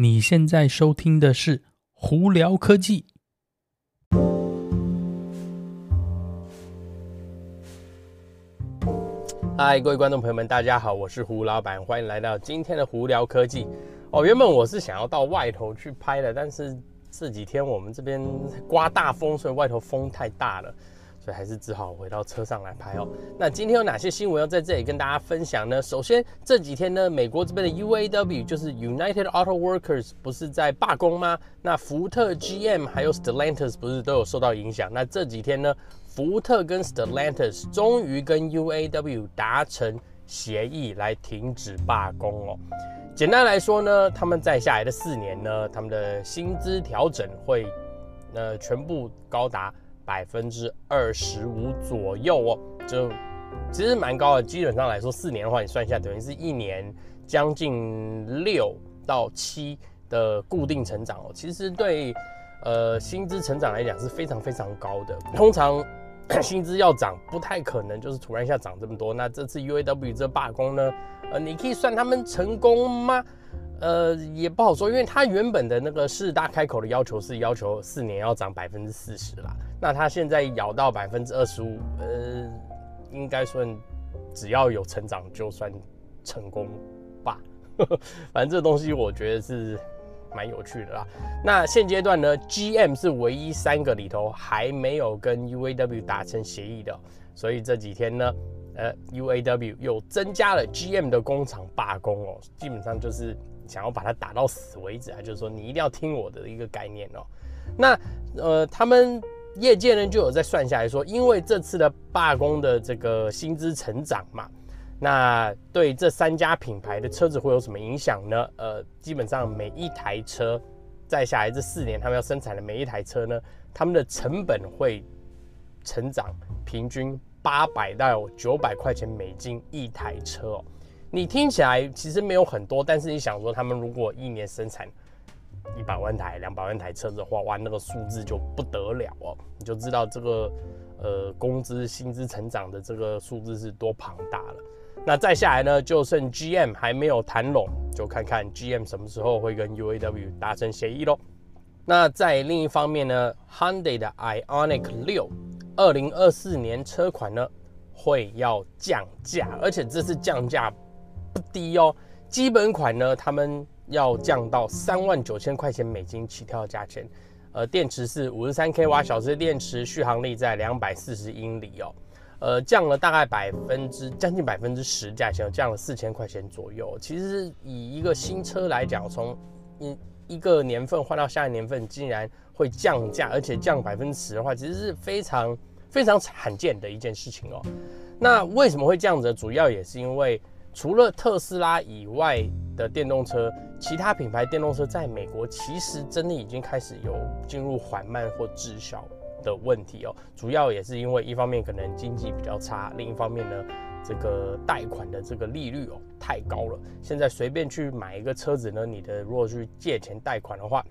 你现在收听的是胡聊科技。嗨，各位观众朋友们，大家好，我是胡老板，欢迎来到今天的胡聊科技。哦，原本我是想要到外头去拍的，但是这几天我们这边刮大风，所以外头风太大了。所以还是只好回到车上来拍哦。那今天有哪些新闻要在这里跟大家分享呢？首先这几天呢，美国这边的 UAW 就是 United Auto Workers 不是在罢工吗？那福特、GM 还有 Stellantis 不是都有受到影响？那这几天呢，福特跟 Stellantis 终于跟 UAW 达成协议来停止罢工哦。简单来说呢，他们在下来的四年呢，他们的薪资调整会呃全部高达。百分之二十五左右哦，就其实蛮高的。基本上来说，四年的话，你算一下，等于是一年将近六到七的固定成长哦。其实对呃薪资成长来讲是非常非常高的。通常 薪资要涨，不太可能就是突然一下涨这么多。那这次 UAW 这罢工呢，呃，你可以算他们成功吗？呃，也不好说，因为他原本的那个四大开口的要求是要求四年要涨百分之四十啦，那他现在咬到百分之二十五，呃，应该算只要有成长就算成功吧。反正这东西我觉得是蛮有趣的啦。那现阶段呢，GM 是唯一三个里头还没有跟 UAW 达成协议的，所以这几天呢，呃，UAW 又增加了 GM 的工厂罢工哦，基本上就是。想要把它打到死为止啊，就是说你一定要听我的一个概念哦。那呃，他们业界呢就有在算下来说，因为这次的罢工的这个薪资成长嘛，那对这三家品牌的车子会有什么影响呢？呃，基本上每一台车在下来这四年他们要生产的每一台车呢，他们的成本会成长平均八百到九百块钱美金一台车哦。你听起来其实没有很多，但是你想说，他们如果一年生产一百万台、两百万台车子的话，哇，那个数字就不得了哦，你就知道这个呃工资薪资成长的这个数字是多庞大了。那再下来呢，就剩 GM 还没有谈拢，就看看 GM 什么时候会跟 UAW 达成协议喽。那在另一方面呢，Hyundai 的 Ioniq 六二零二四年车款呢会要降价，而且这次降价。不低哦，基本款呢，他们要降到三万九千块钱美金起跳价钱，呃，电池是五十三 k 瓦小时的电池，续航力在两百四十英里哦，呃，降了大概百分之将近百分之十，价钱降了四千块钱左右。其实以一个新车来讲，从一一个年份换到下一年份，竟然会降价，而且降百分之十的话，其实是非常非常罕见的一件事情哦。那为什么会这样子？主要也是因为。除了特斯拉以外的电动车，其他品牌电动车在美国其实真的已经开始有进入缓慢或滞销的问题哦。主要也是因为一方面可能经济比较差，另一方面呢，这个贷款的这个利率哦太高了。现在随便去买一个车子呢，你的如果去借钱贷款的话，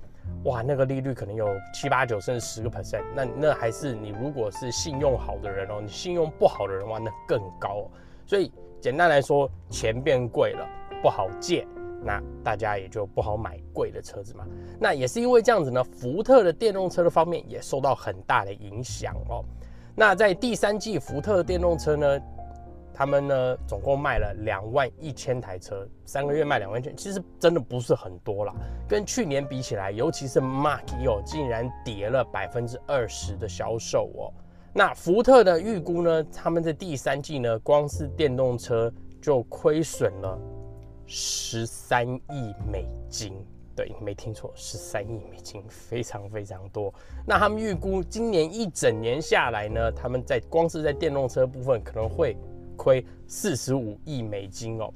哇，那个利率可能有七八九甚至十个 percent。那那还是你如果是信用好的人哦，你信用不好的人的话，那更高哦。所以。简单来说，钱变贵了，不好借，那大家也就不好买贵的车子嘛。那也是因为这样子呢，福特的电动车的方面也受到很大的影响哦。那在第三季，福特的电动车呢，他们呢总共卖了两万一千台车，三个月卖两万千，其实真的不是很多啦。跟去年比起来，尤其是 Mach-E 哦，竟然跌了百分之二十的销售哦。那福特的预估呢？他们在第三季呢，光是电动车就亏损了十三亿美金。对，没听错，十三亿美金，非常非常多。那他们预估今年一整年下来呢，他们在光是在电动车部分可能会亏四十五亿美金哦。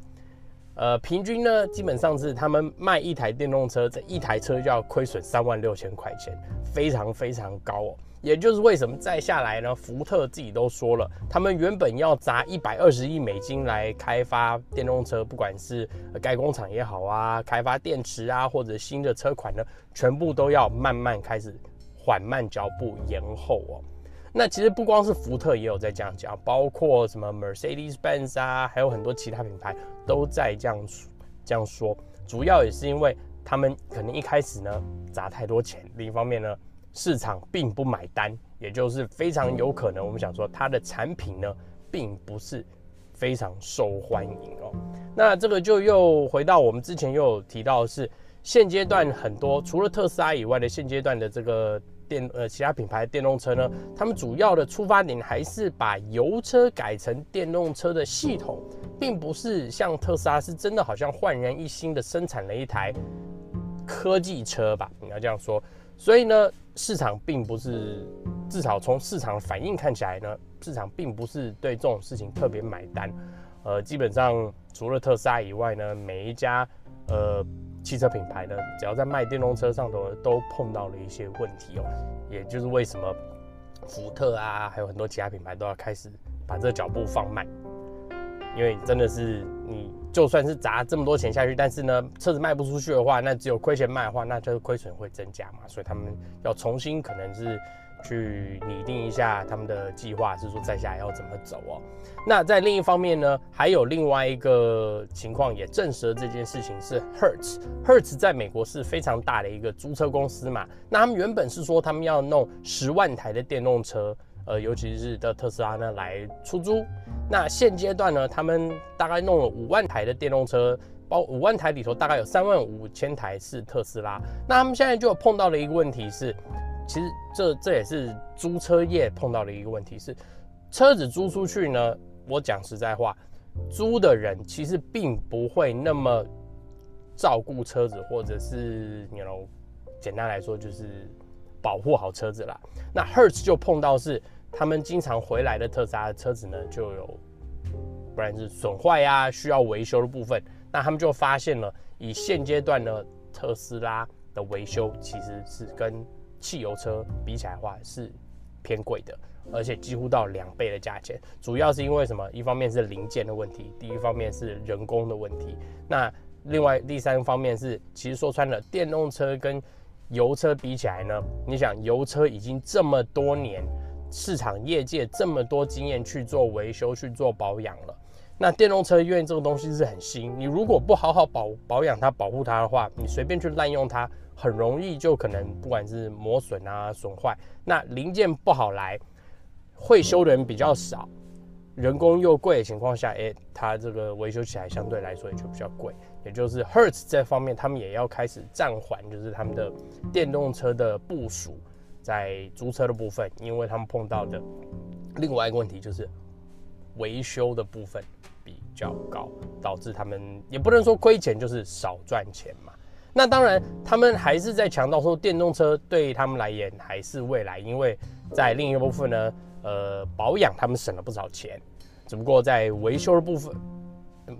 呃，平均呢，基本上是他们卖一台电动车，这一台车就要亏损三万六千块钱，非常非常高哦。也就是为什么再下来呢？福特自己都说了，他们原本要砸一百二十亿美金来开发电动车，不管是盖工厂也好啊，开发电池啊，或者新的车款呢，全部都要慢慢开始缓慢脚步延后哦。那其实不光是福特也有在这样讲，包括什么 Mercedes-Benz 啊，还有很多其他品牌都在这样这样说。主要也是因为他们可能一开始呢砸太多钱，另一方面呢市场并不买单，也就是非常有可能我们想说它的产品呢并不是非常受欢迎哦。那这个就又回到我们之前又有提到的是现阶段很多除了特斯拉以外的现阶段的这个。电呃，其他品牌电动车呢，他们主要的出发点还是把油车改成电动车的系统，并不是像特斯拉是真的好像焕然一新的生产了一台科技车吧？你要这样说。所以呢，市场并不是，至少从市场反应看起来呢，市场并不是对这种事情特别买单。呃，基本上除了特斯拉以外呢，每一家呃。汽车品牌呢，只要在卖电动车上头都碰到了一些问题哦，也就是为什么福特啊，还有很多其他品牌都要开始把这个脚步放慢，因为真的是你就算是砸这么多钱下去，但是呢，车子卖不出去的话，那只有亏钱卖的话，那就是亏损会增加嘛，所以他们要重新可能是。去拟定一下他们的计划，是说在下来要怎么走哦。那在另一方面呢，还有另外一个情况也证实了这件事情是 Hertz。Hertz 在美国是非常大的一个租车公司嘛。那他们原本是说他们要弄十万台的电动车，呃，尤其是的特斯拉呢来出租。那现阶段呢，他们大概弄了五万台的电动车，包五万台里头大概有三万五千台是特斯拉。那他们现在就碰到了一个问题是。其实这这也是租车业碰到的一个问题，是车子租出去呢。我讲实在话，租的人其实并不会那么照顾车子，或者是你懂简单来说就是保护好车子啦。那 Hertz 就碰到是他们经常回来的特斯拉的车子呢，就有不然是损坏呀，需要维修的部分。那他们就发现了，以现阶段呢，特斯拉的维修其实是跟汽油车比起来的话是偏贵的，而且几乎到两倍的价钱。主要是因为什么？一方面是零件的问题，第一方面是人工的问题。那另外第三方面是，其实说穿了，电动车跟油车比起来呢，你想油车已经这么多年，市场业界这么多经验去做维修、去做保养了。那电动车因为这个东西是很新，你如果不好好保保养它、保护它的话，你随便去滥用它。很容易就可能不管是磨损啊、损坏，那零件不好来，会修的人比较少，人工又贵的情况下，哎，它这个维修起来相对来说也就比较贵。也就是 Hertz 这方面，他们也要开始暂缓，就是他们的电动车的部署在租车的部分，因为他们碰到的另外一个问题就是维修的部分较高，导致他们也不能说亏钱，就是少赚钱嘛。那当然，他们还是在强调说，电动车对他们来言还是未来，因为在另一部分呢，呃，保养他们省了不少钱，只不过在维修的部分，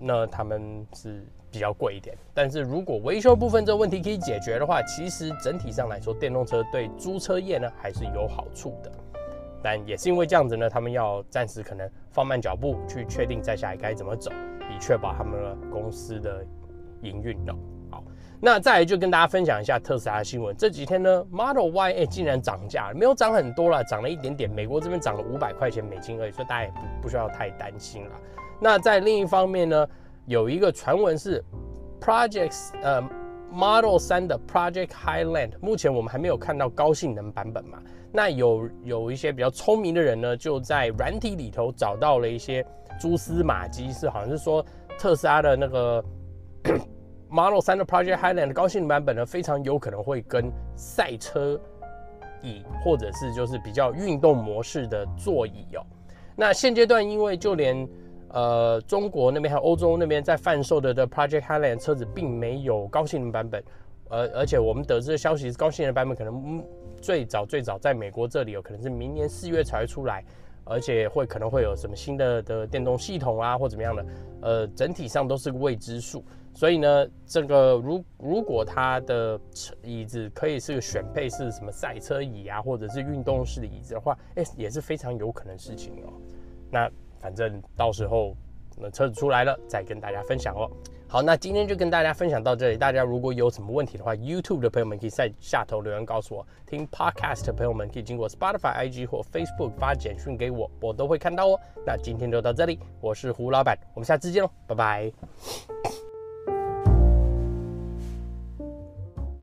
那他们是比较贵一点。但是如果维修部分这个问题可以解决的话，其实整体上来说，电动车对租车业呢还是有好处的。但也是因为这样子呢，他们要暂时可能放慢脚步，去确定接下来该怎么走，以确保他们的公司的营运的。那再来就跟大家分享一下特斯拉的新闻。这几天呢，Model Y 哎竟然涨价了，没有涨很多啦，涨了一点点。美国这边涨了五百块钱美金而已，所以大家也不不需要太担心了。那在另一方面呢，有一个传闻是 Projects 呃 Model 3的 Project Highland，目前我们还没有看到高性能版本嘛。那有有一些比较聪明的人呢，就在软体里头找到了一些蛛丝马迹，是好像是说特斯拉的那个。Model 3的 Project Highland 的高性能版本呢，非常有可能会跟赛车椅或者是就是比较运动模式的座椅哦。那现阶段，因为就连呃中国那边还有欧洲那边在贩售的的 Project Highland 车子，并没有高性能版本。而而且我们得知的消息是，高性能版本可能最早最早在美国这里有可能是明年四月才会出来。而且会可能会有什么新的的电动系统啊，或怎么样的，呃，整体上都是个未知数。所以呢，这个如如果它的椅子可以是个选配是什么赛车椅啊，或者是运动式的椅子的话，哎，也是非常有可能事情哦。那反正到时候那车子出来了再跟大家分享哦。好，那今天就跟大家分享到这里。大家如果有什么问题的话，YouTube 的朋友们可以在下头留言告诉我；听 Podcast 的朋友们可以经过 Spotify、IG 或 Facebook 发简讯给我，我都会看到哦。那今天就到这里，我是胡老板，我们下次见喽，拜拜。